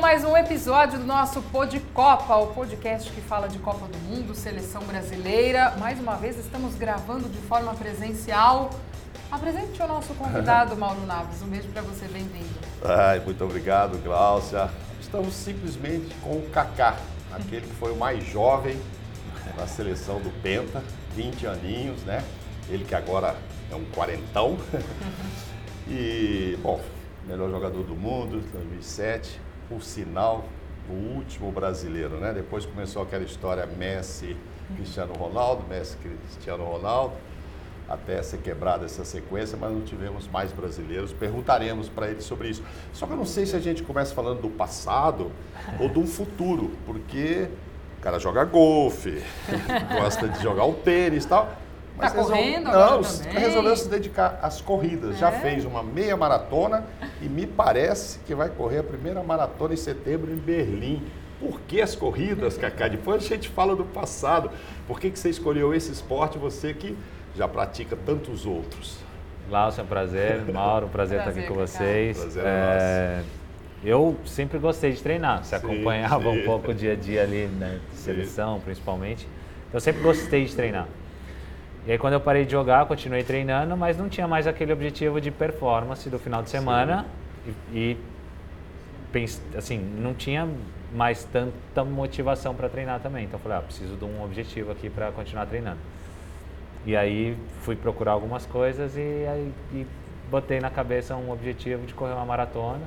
mais um episódio do nosso Pod Copa, o podcast que fala de Copa do Mundo, seleção brasileira. Mais uma vez estamos gravando de forma presencial. Apresente o nosso convidado, Mauro Naves. Um beijo para você, bem-vindo. Ai, muito obrigado, Gláucia. Estamos simplesmente com o Kaká, aquele que foi o mais jovem da seleção do Penta, 20 aninhos, né? Ele que agora é um quarentão. e, bom, melhor jogador do mundo, 2007, por sinal, o último brasileiro, né? Depois começou aquela história Messi, Cristiano Ronaldo, Messi, Cristiano Ronaldo, até ser quebrada essa sequência, mas não tivemos mais brasileiros. Perguntaremos para ele sobre isso. Só que eu não sei se a gente começa falando do passado ou do futuro, porque o cara joga golfe, gosta de jogar o tênis e tal. Mas tá correndo não, agora também. resolveu se dedicar às corridas. É. Já fez uma meia maratona e me parece que vai correr a primeira maratona em setembro em Berlim. Por que as corridas, Cacá? Depois a gente fala do passado. Por que, que você escolheu esse esporte, você que já pratica tantos outros? Glaucio, é um prazer. Mauro, um prazer, prazer estar aqui com vocês. Prazer é, nosso. Eu sempre gostei de treinar. Você sim, acompanhava sim. um pouco o dia a dia ali, né, de seleção, sim. principalmente. Eu sempre gostei de treinar. E aí quando eu parei de jogar, continuei treinando, mas não tinha mais aquele objetivo de performance do final de semana e, e assim, não tinha mais tanta motivação para treinar também. Então eu falei, ah, preciso de um objetivo aqui para continuar treinando. E aí fui procurar algumas coisas e aí e botei na cabeça um objetivo de correr uma maratona.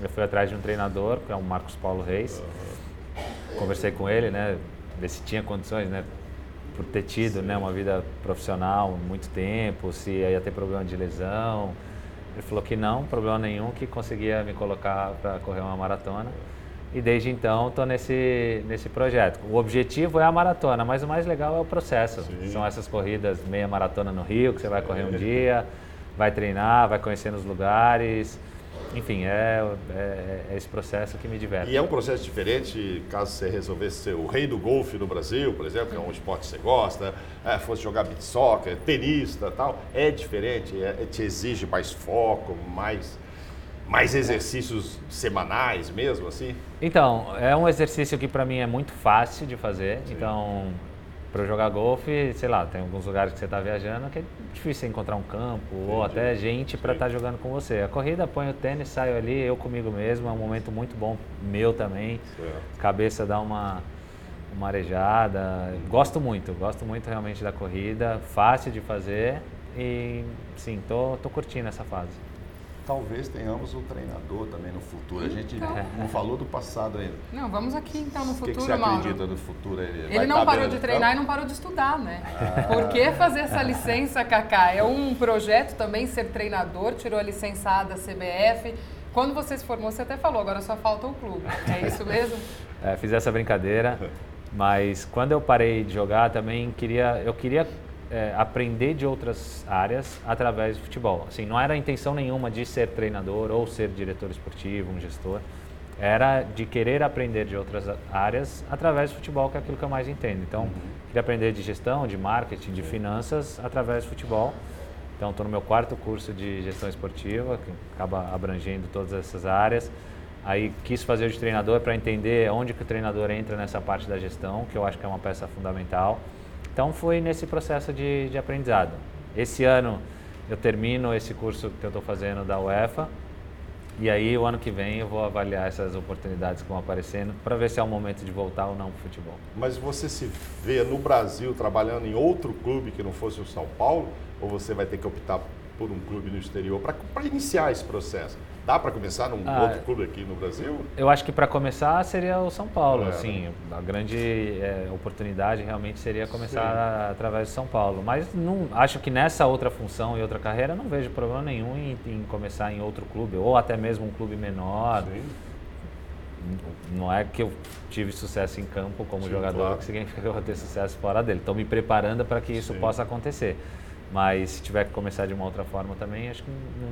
Eu fui atrás de um treinador, que é o Marcos Paulo Reis. Conversei com ele, né, ver se tinha condições, né, por ter tido né, uma vida profissional muito tempo, se ia ter problema de lesão. Ele falou que não, problema nenhum, que conseguia me colocar para correr uma maratona. E desde então estou nesse, nesse projeto. O objetivo é a maratona, mas o mais legal é o processo. Sim. São essas corridas meia maratona no Rio, que você vai correr um dia, vai treinar, vai conhecer os lugares, enfim, é, é, é, esse processo que me diverte. E é um processo diferente caso você resolvesse ser o rei do golfe no Brasil, por exemplo, que é um esporte que você gosta, é, fosse jogar beat soccer, tenista tal. É diferente, é, te exige mais foco, mais, mais exercícios semanais mesmo, assim? Então, é um exercício que para mim é muito fácil de fazer. Sim. Então, para jogar golfe, sei lá, tem alguns lugares que você está viajando que é difícil encontrar um campo Entendi. ou até gente para estar tá jogando com você. A corrida, põe o tênis, saio ali, eu comigo mesmo, é um momento muito bom, meu também. Certo. Cabeça dá uma, uma arejada. Gosto muito, gosto muito realmente da corrida, fácil de fazer e sim, tô, tô curtindo essa fase talvez tenhamos um treinador também no futuro. A gente então, não falou do passado ainda. Não, vamos aqui então no futuro, O que, que você Mauro? acredita no futuro? Ele, ele não parou de treinar e não parou de estudar, né? Ah. Por que fazer essa licença, Kaká? É um projeto também ser treinador, tirou a licença da CBF. Quando você se formou, você até falou, agora só falta o clube. É isso mesmo? é, fiz essa brincadeira, mas quando eu parei de jogar também queria, eu queria é, aprender de outras áreas através do futebol. Assim, não era a intenção nenhuma de ser treinador ou ser diretor esportivo, um gestor. Era de querer aprender de outras áreas através do futebol, que é aquilo que eu mais entendo. Então, uhum. queria aprender de gestão, de marketing, de finanças através do futebol. Então, estou no meu quarto curso de gestão esportiva, que acaba abrangendo todas essas áreas. Aí quis fazer o de treinador para entender onde que o treinador entra nessa parte da gestão, que eu acho que é uma peça fundamental. Então foi nesse processo de, de aprendizado. Esse ano eu termino esse curso que eu estou fazendo da UEFA e aí o ano que vem eu vou avaliar essas oportunidades que vão aparecendo para ver se é o momento de voltar ou não para futebol. Mas você se vê no Brasil trabalhando em outro clube que não fosse o São Paulo ou você vai ter que optar por um clube no exterior para iniciar esse processo? Dá para começar num ah, outro clube aqui no Brasil? Eu acho que para começar seria o São Paulo. É, assim, né? a grande é, oportunidade realmente seria começar Sim. através de São Paulo. Mas não, acho que nessa outra função e outra carreira não vejo problema nenhum em, em começar em outro clube ou até mesmo um clube menor. Sim. Não é que eu tive sucesso em campo como Sim, jogador claro. que significa que eu vou ter sucesso fora dele. Estou me preparando para que isso possa acontecer. Mas se tiver que começar de uma outra forma também, acho que não,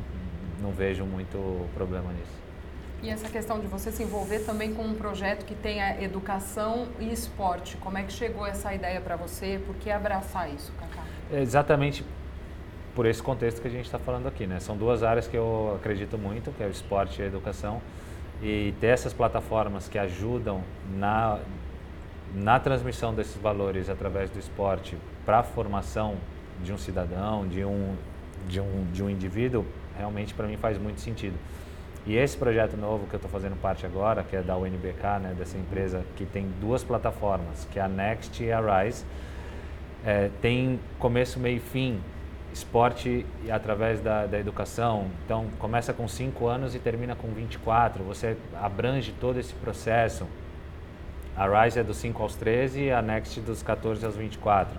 não vejo muito problema nisso. E essa questão de você se envolver também com um projeto que tenha educação e esporte, como é que chegou essa ideia para você? Por que abraçar isso, Cacá? É exatamente por esse contexto que a gente está falando aqui, né? São duas áreas que eu acredito muito, que é o esporte e a educação. e ter essas plataformas que ajudam na, na transmissão desses valores através do esporte para a formação de um cidadão, de um, de um, de um indivíduo, realmente para mim faz muito sentido. E esse projeto novo que eu estou fazendo parte agora, que é da UNBK, né, dessa empresa que tem duas plataformas, que é a Next e a Rise, é, tem começo, meio e fim, esporte através da, da educação. Então, começa com 5 anos e termina com 24. Você abrange todo esse processo. A Rise é dos 5 aos 13 e a Next dos 14 aos 24.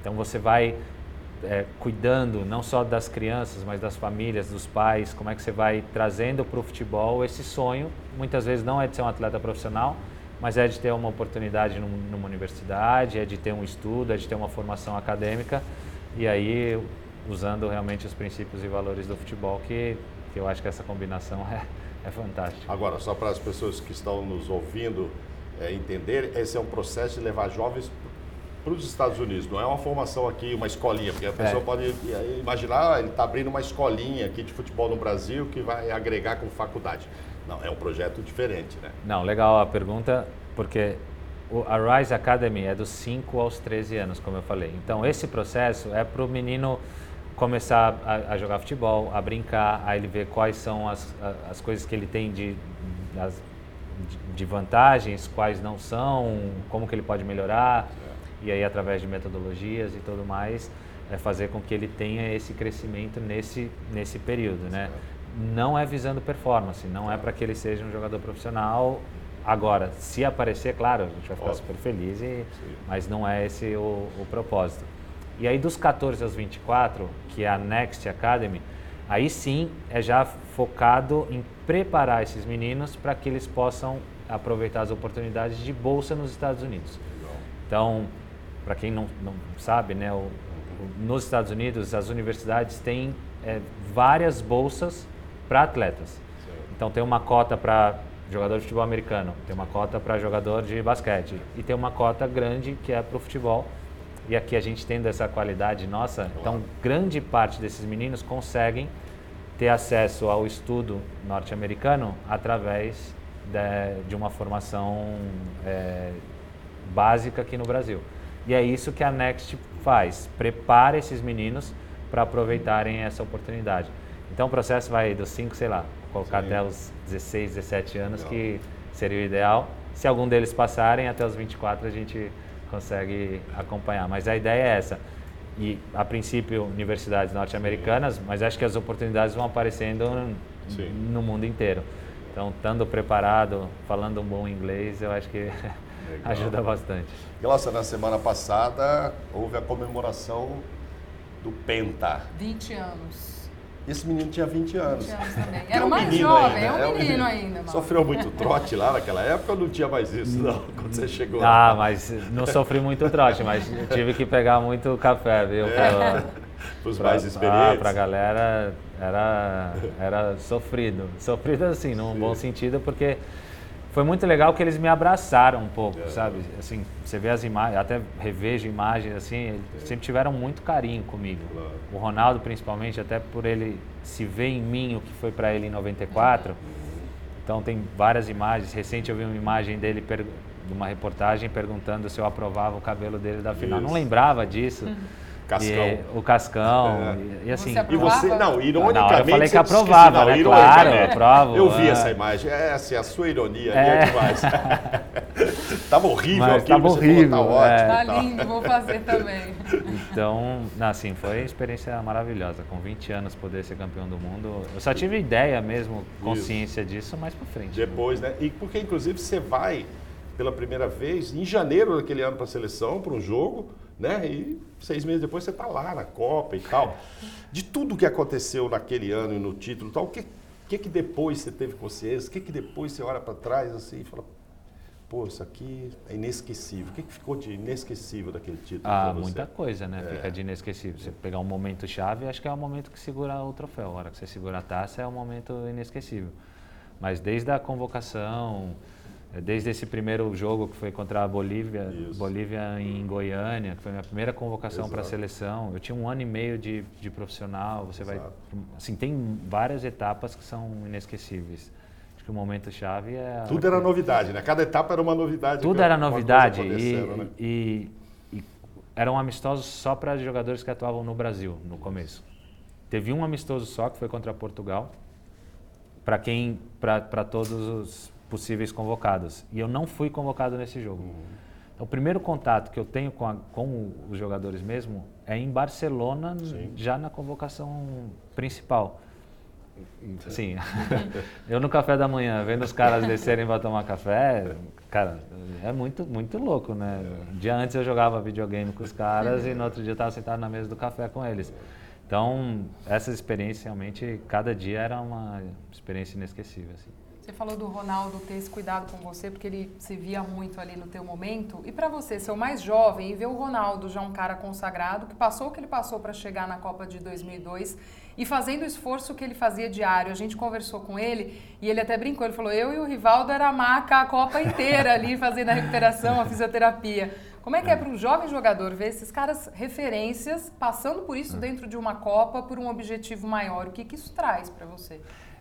Então, você vai é, cuidando não só das crianças, mas das famílias, dos pais, como é que você vai trazendo para o futebol esse sonho. Muitas vezes não é de ser um atleta profissional, mas é de ter uma oportunidade numa universidade, é de ter um estudo, é de ter uma formação acadêmica e aí usando realmente os princípios e valores do futebol que, que eu acho que essa combinação é, é fantástica. Agora, só para as pessoas que estão nos ouvindo é, entender, esse é um processo de levar jovens para os Estados Unidos. Não é uma formação aqui, uma escolinha, porque a pessoa é. pode imaginar, ah, ele está abrindo uma escolinha aqui de futebol no Brasil que vai agregar com faculdade. Não, é um projeto diferente, né? Não, legal a pergunta, porque a Rise Academy é dos 5 aos 13 anos, como eu falei. Então, esse processo é para o menino começar a, a, jogar futebol, a brincar, a ele ver quais são as, as coisas que ele tem de, as, de vantagens, quais não são, como que ele pode melhorar e aí através de metodologias e tudo mais é fazer com que ele tenha esse crescimento nesse nesse período, né? Não é visando performance, não é para que ele seja um jogador profissional. Agora, se aparecer, claro, a gente vai ficar Óbvio. super feliz, e, mas não é esse o, o propósito. E aí dos 14 aos 24, que é a Next Academy, aí sim é já focado em preparar esses meninos para que eles possam aproveitar as oportunidades de bolsa nos Estados Unidos. Então, para quem não, não sabe, né, o, o, nos Estados Unidos as universidades têm é, várias bolsas para atletas. Então tem uma cota para jogador de futebol americano, tem uma cota para jogador de basquete e tem uma cota grande que é para o futebol. E aqui a gente tendo essa qualidade nossa, então grande parte desses meninos conseguem ter acesso ao estudo norte-americano através de, de, uma formação é, básica aqui no Brasil. E é isso que a Next faz, prepara esses meninos para aproveitarem essa oportunidade. Então o processo vai dos 5, sei lá, colocar Sim. até os 16, 17 anos, Legal. que seria o ideal. Se algum deles passarem, até os 24 a gente consegue acompanhar. Mas a ideia é essa. E, a princípio, universidades norte-americanas, mas acho que as oportunidades vão aparecendo Sim. no mundo inteiro. Então, estando preparado, falando um bom inglês, eu acho que ajuda bastante. Nossa, na semana passada houve a comemoração do Penta. 20 anos. Esse menino tinha 20 anos. 20 anos também. Era é um mais jovem, ainda, é um menino, ainda. Mano. Sofreu muito trote lá naquela época ou não tinha mais isso, não, quando você chegou ah, lá? Ah, mas não sofri muito trote, mas tive que pegar muito café, viu? É. Para os mais experientes. Ah, para a galera era, era sofrido. Sofrido assim, num Sim. bom sentido, porque foi muito legal que eles me abraçaram um pouco, é. sabe? Assim, você vê as imagens, até revejo imagens assim, eles é. sempre tiveram muito carinho comigo. Claro. O Ronaldo, principalmente, até por ele se ver em mim o que foi para ele em 94. Uhum. Então tem várias imagens. Recente eu vi uma imagem dele de uma reportagem perguntando se eu aprovava o cabelo dele da final. Isso. Não lembrava disso. Uhum. Cascão. E, o Cascão. É. E, e, assim. Você e você, não, ironicamente. Não, eu falei que aprovava, né? Claro, eu aprovo. Eu vi é. essa imagem. É assim, a sua ironia é, é demais. tava horrível Mas, aqui, tava horrível. Falou, tá ótimo. É. Tá lindo, vou fazer também. Então, assim, foi uma experiência maravilhosa. Com 20 anos poder ser campeão do mundo. Eu só tive ideia mesmo, consciência Isso. disso, mais pra frente. Depois, né? E porque, inclusive, você vai pela primeira vez em janeiro daquele ano para a seleção, para um jogo né? E seis meses depois você está lá na Copa e tal. De tudo que aconteceu naquele ano e no título e tal, o que, que, que depois você teve consciência? O que, que depois você olha para trás assim e fala, pô, isso aqui é inesquecível. O que, que ficou de inesquecível daquele título? Ah, muita coisa, né? É. Fica de inesquecível. Você pegar um momento chave, acho que é o momento que segura o troféu. A hora que você segura a taça é um momento inesquecível. Mas desde a convocação, desde esse primeiro jogo que foi contra a Bolívia, Isso. Bolívia em Goiânia, que foi a minha primeira convocação para a seleção. Eu tinha um ano e meio de, de profissional. Você Exato. vai, assim, tem várias etapas que são inesquecíveis. Acho que o momento chave é. Tudo era novidade, né? Cada etapa era uma novidade. Tudo era novidade e, né? e, e, eram amistosos só para jogadores que atuavam no Brasil no começo. Teve um amistoso só que foi contra Portugal, para quem, para todos os possíveis convocados. E eu não fui convocado nesse jogo. Uhum. Então, o primeiro contato que eu tenho com, a, com os jogadores mesmo é em Barcelona, Sim. já na convocação principal. Sim. eu no café da manhã, vendo os caras descerem para tomar café, cara, é muito, muito louco, né? Um dia antes eu jogava videogame com os caras e no outro dia eu estava sentado na mesa do café com eles. Então, essa experiência realmente, cada dia era uma experiência inesquecível. Assim. Você falou do Ronaldo ter esse cuidado com você, porque ele se via muito ali no teu momento. E para você, ser o mais jovem e ver o Ronaldo já um cara consagrado, que passou o que ele passou para chegar na Copa de 2002 e fazendo o esforço que ele fazia diário. A gente conversou com ele e ele até brincou, ele falou, eu e o Rivaldo era maca a Copa inteira ali, fazendo a recuperação, a fisioterapia. Como é que é para um jovem jogador ver esses caras referências passando por isso dentro de uma Copa por um objetivo maior? O que, que isso traz para você?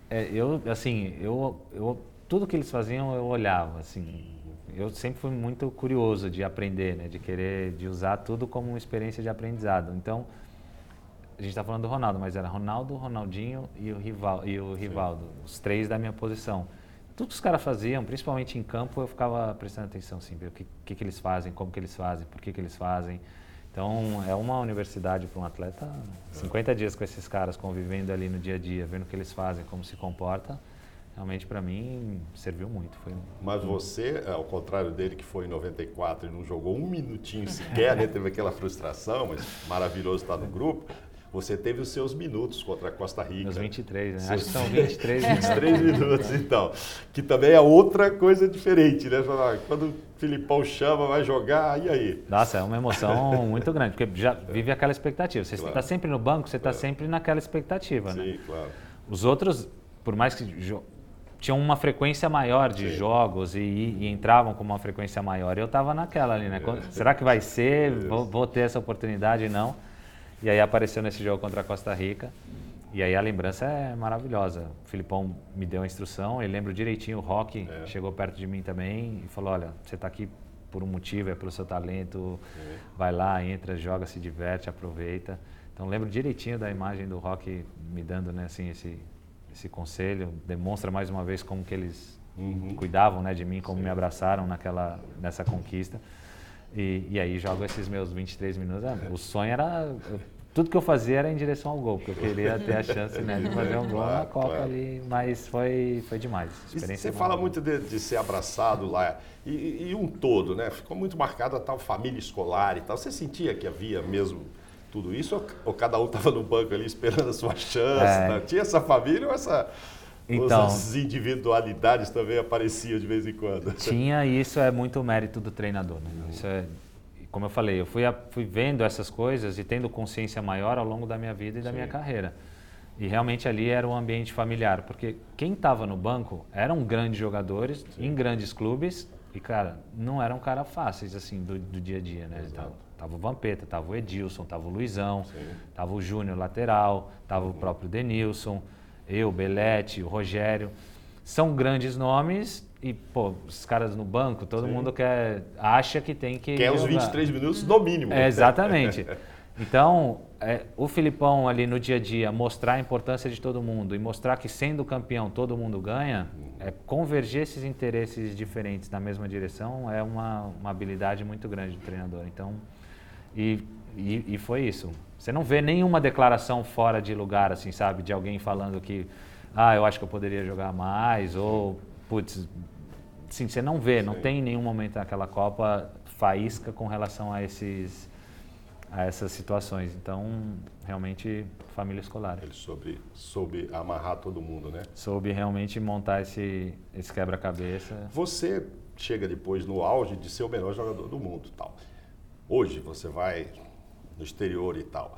É, eu, assim, eu, eu, tudo que eles faziam eu olhava, assim, eu sempre fui muito curioso de aprender, né, de querer, de usar tudo como uma experiência de aprendizado. Então, a gente está falando do Ronaldo, mas era Ronaldo, Ronaldinho e o, Rival, e o Rivaldo, os três da minha posição. Tudo que os caras faziam, principalmente em campo, eu ficava prestando atenção, assim, o que, que, que eles fazem, como que eles fazem, por que, que eles fazem. Então, é uma universidade para um atleta, 50 dias com esses caras, convivendo ali no dia a dia, vendo o que eles fazem, como se comporta, realmente para mim serviu muito. Foi Mas você, ao contrário dele que foi em 94 e não jogou um minutinho sequer, né? teve aquela frustração, mas maravilhoso estar no grupo. Você teve os seus minutos contra a Costa Rica. Os 23, né? Seus... Acho que são 23 minutos. 23 minutos, então. Que também é outra coisa diferente, né? Quando o Filipão chama, vai jogar, e aí? Nossa, é uma emoção muito grande, porque já vive aquela expectativa. Você está claro. sempre no banco, você está claro. sempre naquela expectativa, né? Sim, claro. Os outros, por mais que tinham uma frequência maior de Sim. jogos e, e, entravam com uma frequência maior. Eu estava naquela ali, né? É. Será que vai ser? Vou, vou, ter essa oportunidade? Não. E aí apareceu nesse jogo contra a Costa Rica. E aí a lembrança é maravilhosa. O Filipão me deu a instrução, ele lembra direitinho, o Rock é. chegou perto de mim também e falou, olha, você está aqui por um motivo, é pelo seu talento, é. vai lá, entra, joga, se diverte, aproveita. Então lembro direitinho da imagem do Rock me dando né, assim, esse, esse conselho, demonstra mais uma vez como que eles uhum. cuidavam né, de mim, como Sim. me abraçaram naquela, nessa conquista. E, e, aí jogo esses meus 23 minutos. Ah, o sonho era tudo que eu fazia era em direção ao gol, porque eu queria ter a chance né, de fazer um gol claro, na Copa claro. ali, mas foi, foi demais. Você fala muito de, de, ser abraçado lá e, e, um todo, né? Ficou muito marcado a tal família escolar e tal. Você sentia que havia mesmo tudo isso ou, ou cada um estava no banco ali esperando a sua chance? É. Né? Tinha essa família ou essa... Então, as individualidades também apareciam de vez em quando. Tinha, e isso é muito mérito do treinador. Né? Isso é como eu falei, eu fui, fui vendo essas coisas e tendo consciência maior ao longo da minha vida e da Sim. minha carreira. E realmente ali era um ambiente familiar, porque quem estava no banco eram grandes jogadores Sim. em grandes clubes e, cara, não eram caras fáceis, assim, do, do, dia a dia, né? Tava, tava, o Vampeta, tava o Edilson, tava o Luizão, Sim. tava o Júnior lateral, tava o próprio Denilson, eu, Belete, o Rogério. São grandes nomes e, pô, os caras no banco, todo Sim. mundo quer, acha que tem que. Quer os 23 minutos no mínimo. É, exatamente. Então, é, o Filipão ali no dia a dia mostrar a importância de todo mundo e mostrar que sendo campeão todo mundo ganha, é, converger esses interesses diferentes na mesma direção é uma, uma habilidade muito grande do treinador. Então, e, e, e foi isso. Você não vê nenhuma declaração fora de lugar, assim, sabe? De alguém falando que, ah, eu acho que eu poderia jogar mais, ou, putz, sim, você não vê, não tem em nenhum momento naquela Copa faísca com relação a esses a essas situações. Então, realmente, família escolar. Ele soube, soube amarrar todo mundo, né? Soube realmente montar esse, esse quebra-cabeça. Você chega depois no auge de ser o melhor jogador do mundo, tal. Hoje você vai no exterior e tal.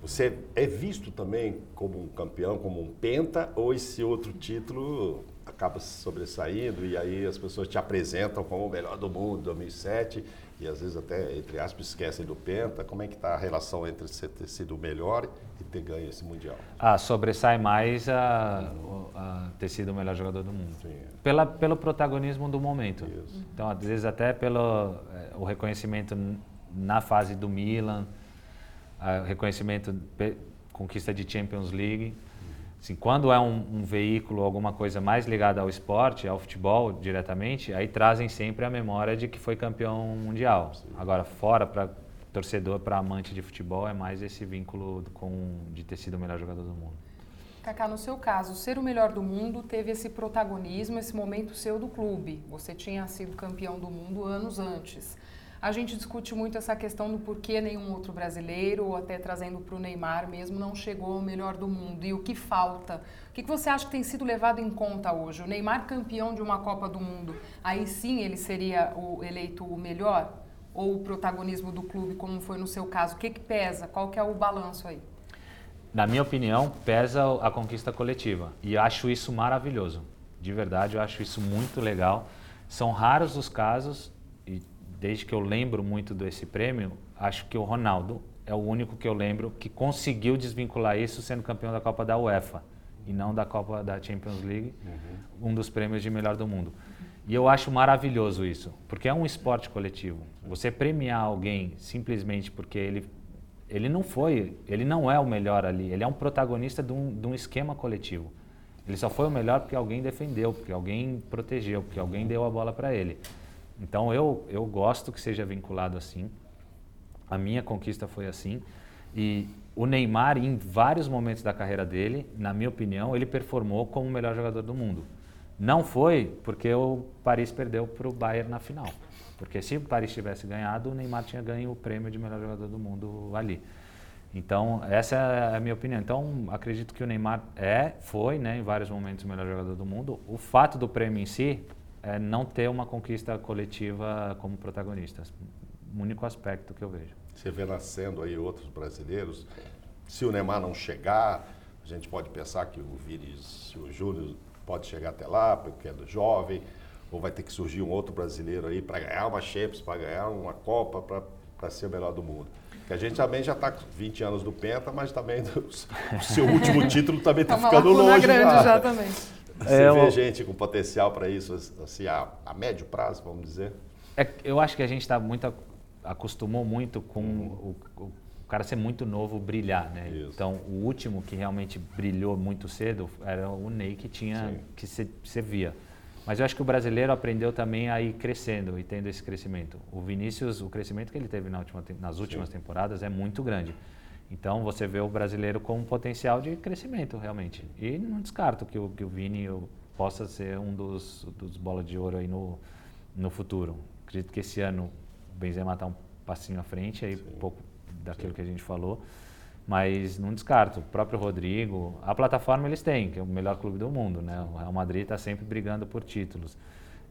Você é visto também como um campeão, como um penta, ou esse outro título acaba se sobressaindo e aí as pessoas te apresentam como o melhor do mundo 2007 e às vezes até, entre aspas, esquecem do Penta. Como é que está a relação entre você ter sido o melhor e ter ganho esse Mundial? Ah, sobressai mais a, a ter sido o melhor jogador do mundo. Sim. Pela, pelo protagonismo do momento. Isso. Então, às vezes até pelo eh, o reconhecimento na fase do Milan, reconhecimento, conquista de Champions League. Assim, quando é um, um veículo, alguma coisa mais ligada ao esporte, ao futebol diretamente, aí trazem sempre a memória de que foi campeão mundial. Agora, fora para torcedor, para amante de futebol, é mais esse vínculo com, de ter sido o melhor jogador do mundo. Kaká, no seu caso, ser o melhor do mundo teve esse protagonismo, esse momento seu do clube. Você tinha sido campeão do mundo anos antes. A gente discute muito essa questão do porquê nenhum outro brasileiro, ou até trazendo para o Neymar mesmo, não chegou ao melhor do mundo. E o que falta? O que você acha que tem sido levado em conta hoje? O Neymar campeão de uma Copa do Mundo, aí sim ele seria o eleito o melhor? Ou o protagonismo do clube, como foi no seu caso? O que, que pesa? Qual que é o balanço aí? Na minha opinião, pesa a conquista coletiva. E acho isso maravilhoso. De verdade, eu acho isso muito legal. São raros os casos, desde que eu lembro muito desse prêmio, acho que o Ronaldo é o único que eu lembro que conseguiu desvincular isso sendo campeão da Copa da UEFA e não da Copa da Champions League, um dos prêmios de melhor do mundo. E eu acho maravilhoso isso, porque é um esporte coletivo. Você premiar alguém simplesmente porque ele ele não foi, ele não é o melhor ali, ele é um protagonista de um, de um esquema coletivo. Ele só foi o melhor porque alguém defendeu, porque alguém protegeu, porque alguém deu a bola para ele. Então eu, eu gosto que seja vinculado assim. A minha conquista foi assim. E o Neymar, em vários momentos da carreira dele, na minha opinião, ele performou como o melhor jogador do mundo. Não foi porque o Paris perdeu para o Bayern na final. Porque se o Paris tivesse ganhado, o Neymar tinha ganho o prêmio de melhor jogador do mundo ali. Então, essa é a minha opinião. Então, acredito que o Neymar é, foi, né, em vários momentos o melhor jogador do mundo. O fato do prêmio em si é não ter uma conquista coletiva como protagonista. O único aspecto que eu vejo. Você vê nascendo aí outros brasileiros. Se o Neymar não chegar, a gente pode pensar que o Vinícius Júnior pode chegar até lá, porque é do jovem, ou vai ter que surgir um outro brasileiro aí para ganhar uma Champions, para ganhar uma Copa, para ser o melhor do mundo. Que a gente também já está com 20 anos do Penta, mas também do, o seu último título também está É ficando longe grande já. já também. Você É, vê eu- gente com potencial para isso, assim, a, a médio prazo, vamos dizer? É, eu acho que a gente está muito ac- acostumou muito com o, o cara ser muito novo brilhar, né? Isso. Então o último que realmente brilhou muito cedo era o Ney que tinha Sim. que se via. Mas eu acho que o brasileiro aprendeu também a ir crescendo e tendo esse crescimento. O Vinícius, o crescimento que ele teve na última, nas últimas temporadas é muito grande. Então você vê o brasileiro com um potencial de crescimento realmente. E não descarto que o, que o Vini possa ser um dos, dos bola de ouro aí no, no futuro. Acredito que esse ano o Benzema está um passinho à frente, aí um pouco daquilo que a gente falou. Mas não descarto. O próprio Rodrigo, a plataforma eles têm, que é o melhor clube do mundo, né? O Real Madrid está sempre brigando por títulos.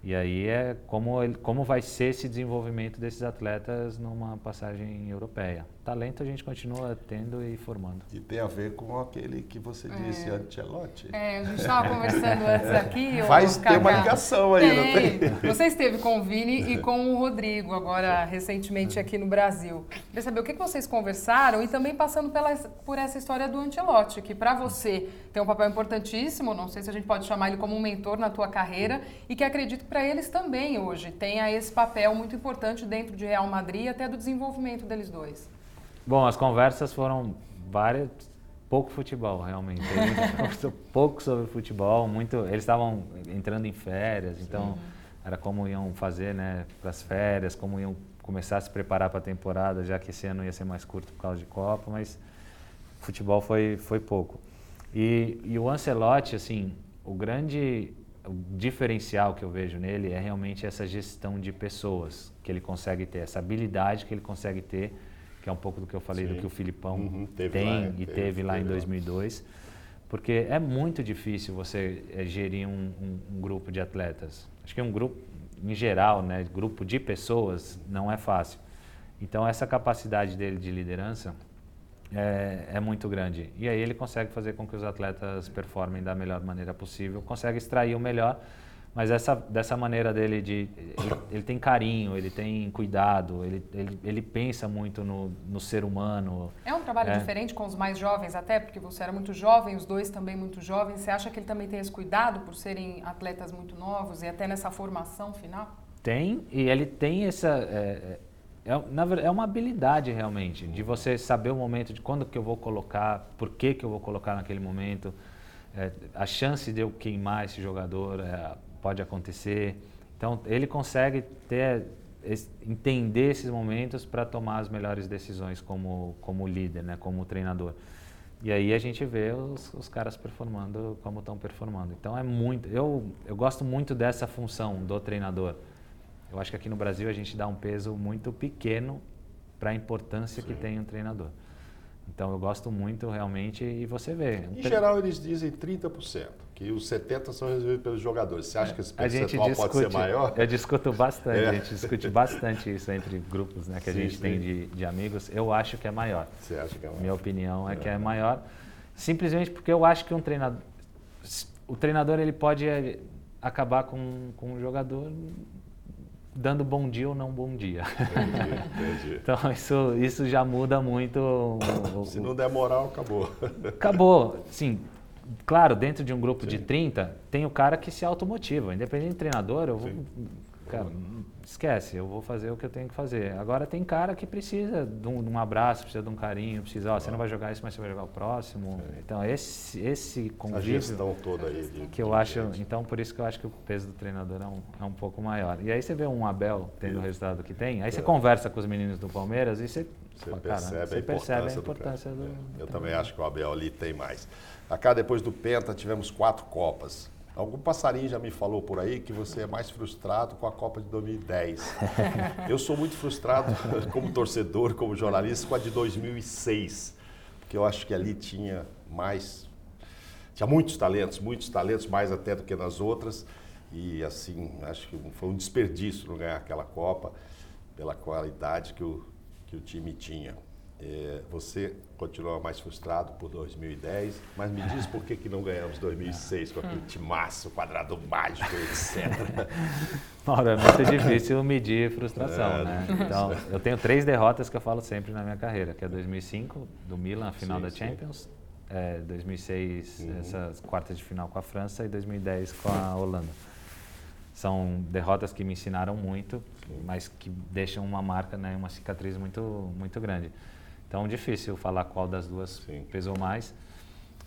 E aí é como, ele- como vai ser esse desenvolvimento desses atletas numa passagem europeia. Talento a gente continua tendo e formando. E tem a ver com aquele que você disse, Ancelotti. É, a gente estava conversando antes aqui. Faz ter uma ligação aí, não tem? Você esteve com o Vini e com o Rodrigo, agora recentemente aqui no Brasil. Queria saber o que que vocês conversaram e também passando pela, por essa história do Ancelotti, que para você tem um papel importantíssimo, não sei se a gente pode chamar ele como um mentor na tua carreira, e que acredito que para eles também hoje tenha esse papel muito importante dentro de Real Madrid e até do desenvolvimento deles dois. Bom, as conversas foram várias, pouco futebol realmente. A gente conversou pouco sobre futebol, muito. Eles estavam entrando em férias, então era como iam fazer, né, para as férias, como iam começar a se preparar para a temporada, já que esse ano ia ser mais curto por causa de Copa, mas futebol foi foi pouco. E, e o Ancelotti, assim, o grande o diferencial que eu vejo nele é realmente essa gestão de pessoas que ele consegue ter, essa habilidade que ele consegue ter, que é um pouco do que eu falei Sim. do que o Filipão Uhum, tem lá, e teve, teve, lá em teve lá. 2002, porque é muito difícil você eh, gerir um, um- um grupo de atletas. Acho que um grupo, em geral, né, grupo de pessoas não é fácil. Então essa capacidade dele de liderança é, é muito grande. E aí ele consegue fazer com que os atletas performem da melhor maneira possível, consegue extrair o melhor, Mas essa, dessa maneira dele de. Ele, ele tem carinho, ele tem cuidado, ele, ele, ele pensa muito no, no, ser humano. É um trabalho é. diferente com os mais jovens, até porque você era muito jovem, os dois também muito jovens. Você acha que ele também tem esse cuidado por serem atletas muito novos e até nessa formação final? Tem, e ele tem essa. É, é, é, é uma habilidade realmente, de você saber o momento de quando que eu vou colocar, por que, que eu vou colocar naquele momento. É, a chance de eu queimar esse jogador, é, pode acontecer. Então, ele consegue ter, entender esses momentos para tomar as melhores decisões como, como líder, né, como treinador. E aí a gente vê os, os caras performando como estão performando. Então é muito, eu, eu gosto muito dessa função do treinador. Eu acho que aqui no Brasil a gente dá um peso muito pequeno para a importância Sim. que tem um treinador. Então eu gosto muito realmente e você vê. Em geral eles dizem 30%, que os 70% são resolvidos pelos jogadores. Você acha que esse percentual discute, pode ser maior? Eu discuto bastante, é. a gente discute bastante isso entre grupos né, que sim, a gente sim. tem de, de, amigos. Eu acho que é maior. Você acha que é maior? Minha opinião é, é que é maior. Simplesmente porque eu acho que um treinador. O treinador ele pode acabar com, com um jogador dando bom dia ou não bom dia. Entendi, entendi. então isso, isso já muda muito. O, Se não der moral, acabou. Acabou. Sim, claro, dentro de um grupo Sim. de 30, tem o cara que se automotiva. Independente do treinador, eu vou. Cara, esquece, eu vou fazer o que eu tenho que fazer. Agora tem cara que precisa de um, de um abraço, precisa de um carinho, precisa, ó, você não vai jogar isso, mas você vai jogar o próximo. Sim. Então esse esse convívio a gestão toda aí de, que eu acho, então por isso que eu acho que o peso do treinador é um, é um pouco maior. E aí você vê um Abel tendo o resultado que tem, aí você é. conversa com os meninos do Palmeiras e você você percebe, cara, você a, percebe a importância do, do, do Eu também acho que o Abel ali tem mais. Acá depois do Penta tivemos quatro copas. Algum passarinho já me falou por aí que você é mais frustrado com a Copa de 2010. Eu sou muito frustrado como torcedor, como jornalista, com a de 2006, porque eu acho que ali tinha mais, tinha muitos talentos, muitos talentos, mais até do que nas outras, e assim, acho que foi um desperdício não ganhar aquela Copa pela qualidade que o, que o time tinha. É, você continua mais frustrado por 2010, mas me diz por que, que não ganhamos 2006 com aquele timaço, quadrado mágico, etc. Ora, é muito difícil medir frustração, é, né? Então, eu tenho três derrotas que eu falo sempre na minha carreira, que é 2005, do Milan, a final sim, da Champions, é, 2006, uhum. essas quartas de final com a França e 2010 com a Holanda. São derrotas que me ensinaram muito, sim. mas que deixam uma marca, né, uma cicatriz muito, muito grande. Então, difícil falar qual das duas Sim. pesou mais.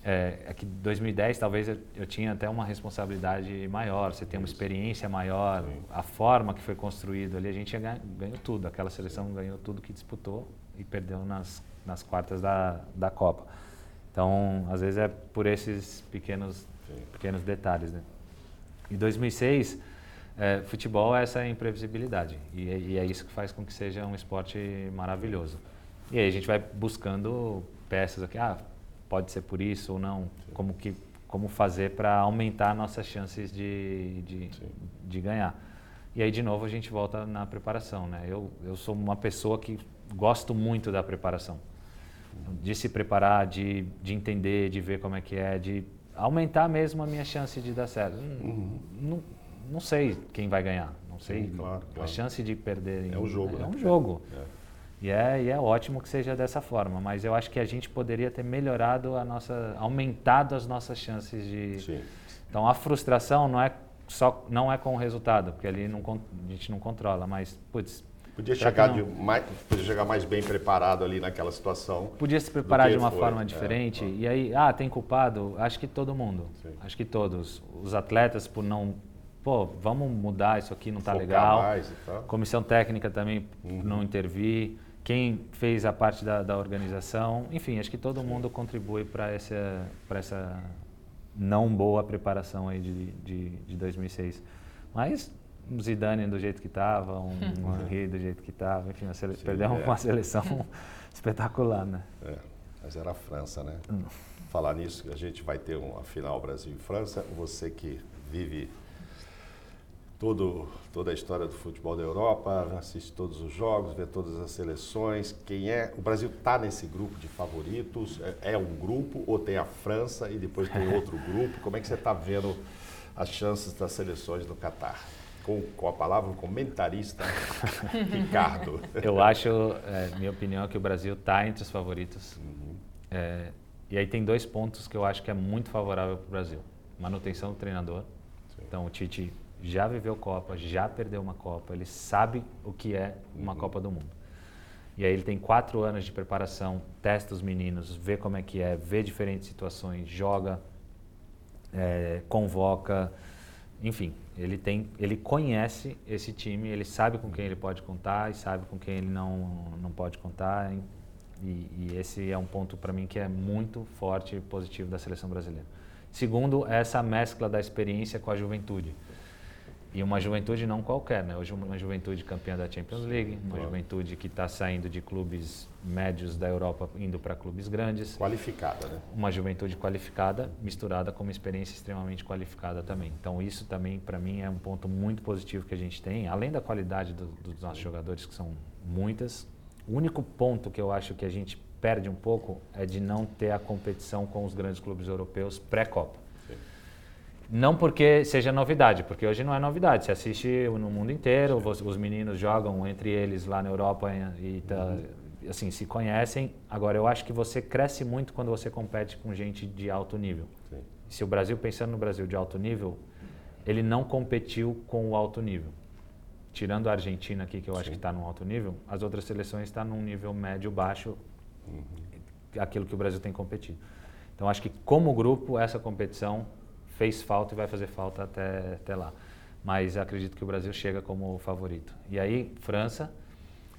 É, é que 2010 talvez eu, eu, tinha até uma responsabilidade maior, você tem uma experiência maior, Sim. a forma que foi construído ali, a gente ganha, ganhou tudo, aquela seleção ganhou tudo que disputou e perdeu nas, nas quartas da, da Copa. Então, às vezes é por esses pequenos, pequenos detalhes. Né? Em 2006, é, futebol é essa imprevisibilidade e, e é isso que faz com que seja um esporte maravilhoso. E aí a gente vai buscando peças aqui, ah, pode ser por isso ou não, como, que, como fazer para aumentar nossas chances de, de, de, ganhar. E aí, de novo, a gente volta na preparação. Né? Eu, eu sou uma pessoa que gosto muito da preparação. De se preparar, de, de entender, de ver como é que é, de aumentar mesmo a minha chance de dar certo. Uhum. Não, não sei quem vai ganhar, não sei. Sim, claro, claro. A chance de perder. É um jogo. É, né? um jogo. É. E é, e é ótimo que seja dessa forma, mas eu acho que a gente poderia ter melhorado a nossa, aumentado as nossas chances de. Sim. Então a frustração não é só não é com o resultado, porque ali não, a gente não controla, mas putz, Podia chegar, de mais, podia chegar mais bem preparado ali naquela situação. Podia se preparar de uma foi. forma é, diferente. É, e aí, ah, tem culpado? Acho que todo mundo. Sim. Acho que todos. Os atletas por não pô, vamos mudar isso aqui, não está legal. Mais Comissão técnica também uhum. não intervir quem fez a parte da, da organização, enfim, acho que todo mundo contribui para essa, essa não boa preparação aí de, de, de 2006. Mas um Zidane do jeito que estava, um, Henry do jeito que estava, enfim, sele... perdemos é. uma seleção espetacular, né? É, mas era a França, né? Hum. Falar nisso, a gente vai ter uma final Brasil e França. Você que vive todo, toda a história do futebol da Europa, assiste todos os jogos, vê todas as seleções. Quem é? O Brasil está nesse grupo de favoritos? É, é, um grupo ou tem a França e depois tem outro grupo? Como é que você está vendo as chances das seleções no Catar? Com, com a palavra comentarista Ricardo. Eu acho, é, minha opinião, é que o Brasil está entre os favoritos. Uhum. É, e aí tem dois pontos que eu acho que é muito favorável para o Brasil. Manutenção do treinador. Sim. Então o Tite já viveu Copa, já perdeu uma Copa, ele sabe o que é uma uhum. Copa do Mundo. E aí ele tem quatro anos de preparação, testa os meninos, vê como é que é, vê diferentes situações, joga, é, convoca, enfim, ele tem, ele conhece esse time, ele sabe com quem ele pode contar e sabe com quem ele não, não pode contar. E, e esse é um ponto para mim que é muito forte e positivo da seleção brasileira. Segundo, essa mescla da experiência com a juventude. E uma juventude não qualquer, né? Hoje uma juventude campeã da Champions League, uma juventude que está saindo de clubes médios da Europa indo para clubes grandes. Qualificada, né? Uma juventude qualificada misturada com uma experiência extremamente qualificada também. Então isso também para mim é um ponto muito positivo que a gente tem, além da qualidade do, dos nossos jogadores que são muitas. O único ponto que eu acho que a gente perde um pouco é de não ter a competição com os grandes clubes europeus pré-copa. Não porque seja novidade, porque hoje não é novidade. Você assiste no mundo inteiro, os, os meninos jogam entre eles lá na Europa e tá, uhum. assim se conhecem. Agora eu acho que você cresce muito quando você compete com gente de alto nível. Sim. Se o Brasil pensando no Brasil de alto nível, ele não competiu com o alto nível. Tirando a Argentina aqui que eu Sim. acho que está no alto nível, as outras seleções estão tá num nível médio baixo, uhum. aquilo que o Brasil tem competido. Então acho que como grupo essa competição fez falta e vai fazer falta até, até lá. Mas acredito que o Brasil chega como favorito. E aí, França,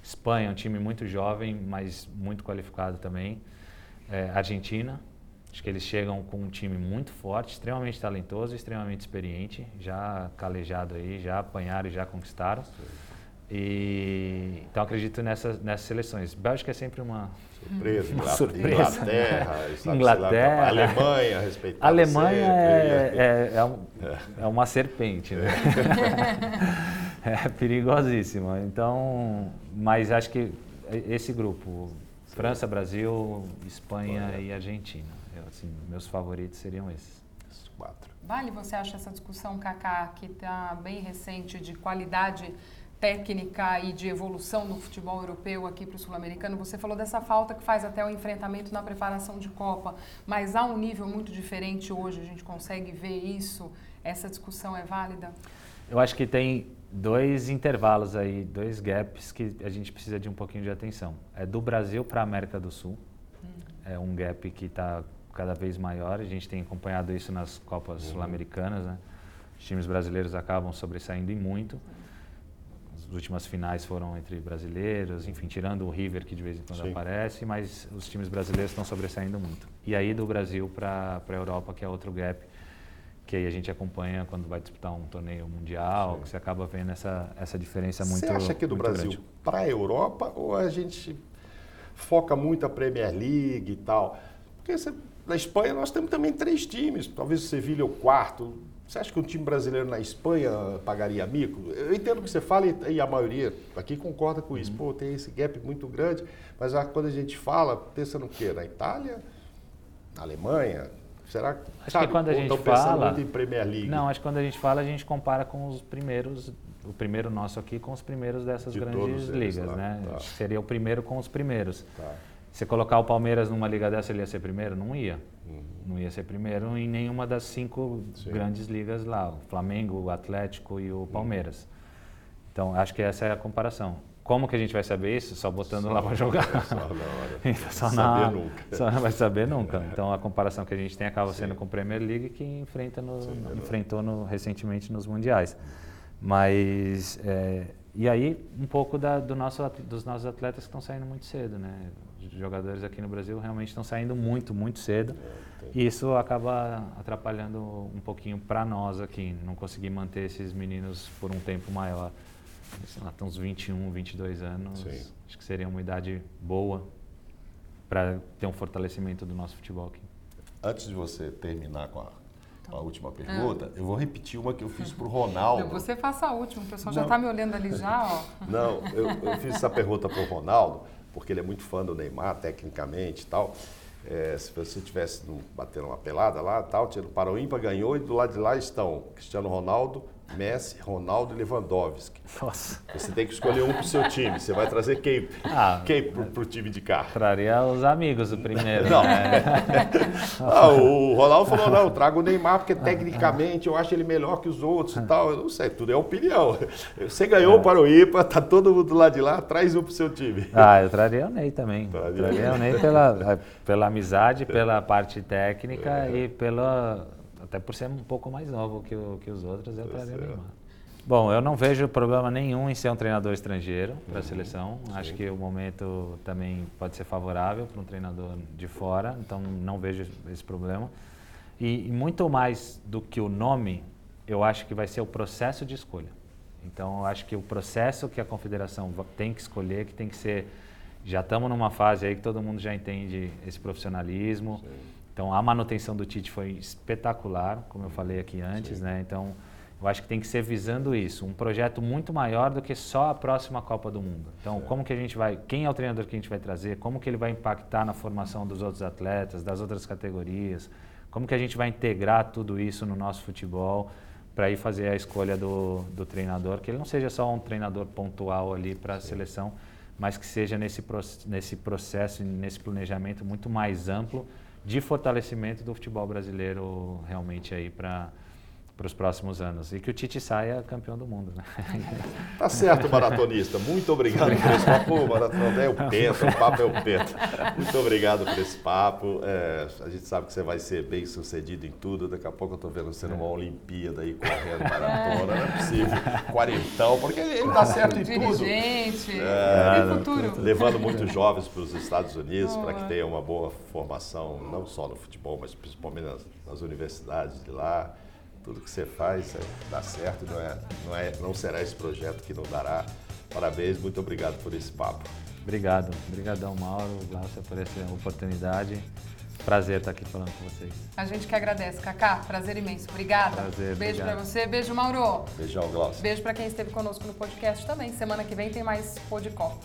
Espanha, um time muito jovem, mas muito qualificado também. É, Argentina, acho que eles chegam com um time muito forte, extremamente talentoso, extremamente experiente, já calejado aí, já apanharam e já conquistaram. Sim. E, então acredito nessas, nessas seleções. Bélgica é sempre uma surpresa. Uma surpresa. Inglaterra, Inglaterra, Alemanha, respeitada. Alemanha é, é, é, um, é, uma serpente, né? é perigosíssima. Então, mas acho que esse grupo, França, Brasil, Espanha e Argentina, eu, assim, meus favoritos seriam esses. Esses quatro. Vale, você acha essa discussão, Kaká, que está bem recente de qualidade técnica e de evolução no futebol europeu aqui para o sul-americano. Você falou dessa falta que faz até o enfrentamento na preparação de Copa, mas há um nível muito diferente hoje, a gente consegue ver isso? Essa discussão é válida? Eu acho que tem dois intervalos aí, dois gaps que a gente precisa de um pouquinho de atenção. É do Brasil para a América do Sul. Hum. É um gap que está cada vez maior. A gente tem acompanhado isso nas Copas uhum. Sul-Americanas. Né? Os times brasileiros acabam sobressaindo em muito. Uhum as últimas finais foram entre brasileiros, enfim, tirando o River que de vez em quando Sim. aparece, mas os times brasileiros estão sobressaindo muito. E aí do Brasil para a Europa, que é outro gap, que aí a gente acompanha quando vai disputar um torneio mundial, Sim. que você acaba vendo essa, essa diferença muito Você acha que do Brasil para a Europa ou a gente foca muito a Premier League e tal? Porque você, na Espanha nós temos também três times, talvez o Sevilha é o quarto, você acha que um time brasileiro na Espanha pagaria mico? Eu entendo o que você fala e a maioria aqui concorda com isso. Uhum. Pô, tem esse gap muito grande, mas quando a gente fala, pensa no quê? Na Itália? Na Alemanha? Será que, acho sabe, que quando a gente fala, muito em Premier League? Não, acho que quando a gente fala, a gente compara com os primeiros, o primeiro nosso aqui com os primeiros dessas De grandes ligas, lá, né? Tá. Seria o primeiro com os primeiros. Tá. Você colocar o Palmeiras numa liga dessa, ele ia ser primeiro? Não ia. Uhum. Não ia ser primeiro em nenhuma das cinco Sim. grandes ligas lá, o Flamengo, o Atlético e o uhum. Palmeiras. Então, acho que essa é a comparação. Como que a gente vai saber isso? Só botando só, lá para jogar. Só na hora. então, só na, nunca. Só não vai saber nunca. Então, a comparação que a gente tem acaba Sim. sendo com a Premier League, que enfrenta no, Sim, enfrentou no, recentemente nos Mundiais. Mas, é, e aí, um pouco da, do nosso, dos nossos atletas que estão saindo muito cedo, né? Os jogadores aqui no Brasil realmente estão saindo muito, muito cedo. É, e isso acaba atrapalhando um pouquinho para nós aqui, não conseguir manter esses meninos por um tempo maior. Sei lá, uns 21, 22 anos. Sim. Acho que seria uma idade boa para ter um fortalecimento do nosso futebol aqui. Antes de você terminar com a, com a última pergunta, eu vou repetir uma que eu fiz para o Ronaldo. Não, você faça a última, o pessoal já está me olhando ali já. Ó. Não, eu, eu fiz essa pergunta para o Ronaldo porque ele é muito fã do Neymar, tecnicamente e tal. é, se você tivesse batendo uma pelada lá, tal, tinha para o ímpar ganhou e do lado de lá estão Cristiano Ronaldo, Messi, Ronaldo e Lewandowski. Nossa. Você tem que escolher um para o seu time. Você vai trazer quem, Ah. quem para o time de cá? Traria os amigos o primeiro. Não. né? Ah, o Ronaldo falou, não, eu trago o Neymar porque tecnicamente eu acho ele melhor que os outros e tal. Eu não sei, tudo é opinião. Você ganhou para o IPA, tá todo mundo do lado de lá, traz um para o seu time. Ah, eu traria o Ney também. Traria. Traria o Ney pela, pela amizade, pela parte técnica É. e pela. Até por ser um pouco mais novo que, o- que os outros, eu traria o. Neymar. Bom, eu não vejo problema nenhum em ser um treinador estrangeiro para a seleção. Acho que o momento também pode ser favorável para um treinador de fora, então não vejo esse problema. E, e muito mais do que o nome, eu acho que vai ser o processo de escolha. Então, eu acho que o processo que a confederação tem que escolher, que tem que ser. Já estamos numa fase aí que todo mundo já entende esse profissionalismo. Então, a manutenção do Tite foi espetacular, como eu falei aqui antes, né? Então, eu acho que tem que ser visando isso, um projeto muito maior do que só a próxima Copa do Mundo. Então, como que a gente vai, quem é o treinador que a gente vai trazer, como que ele vai impactar na formação dos outros atletas, das outras categorias, como que a gente vai integrar tudo isso no nosso futebol para ir fazer a escolha do, do treinador, que ele não seja só um treinador pontual ali para a seleção, mas que seja nesse, nesse processo, nesse planejamento muito mais amplo de fortalecimento do futebol brasileiro realmente aí para para os próximos anos. E que o Tite saia campeão do mundo. Né? Tá certo, maratonista. Muito obrigado por esse papo. Pô, maratona é o Penta, o papo é o Penta. Muito obrigado por esse papo. É, a gente sabe que você vai ser bem sucedido em tudo. Daqui a pouco eu estou vendo você numa Olimpíada aí correndo maratona. Não é possível. Quarentão, porque ele dá certo em tudo. Dirigente, É, futuro. Levando muitos jovens para os Estados Unidos para que tenham uma boa formação, não só no futebol, mas principalmente nas, nas universidades de lá. Tudo que você faz é, dá certo, não, é, não, é, não será esse projeto que não dará. Parabéns, muito obrigado por esse papo. Obrigado. Obrigadão, Mauro, Glaucia, por essa oportunidade. Prazer estar aqui falando com vocês. A gente que agradece, Cacá. Prazer imenso. Obrigada. Prazer, Beijo pra você. Beijo, Mauro. Beijão, Glaucio. Beijo pra quem esteve conosco no podcast também. Semana que vem tem mais Pô de Copa.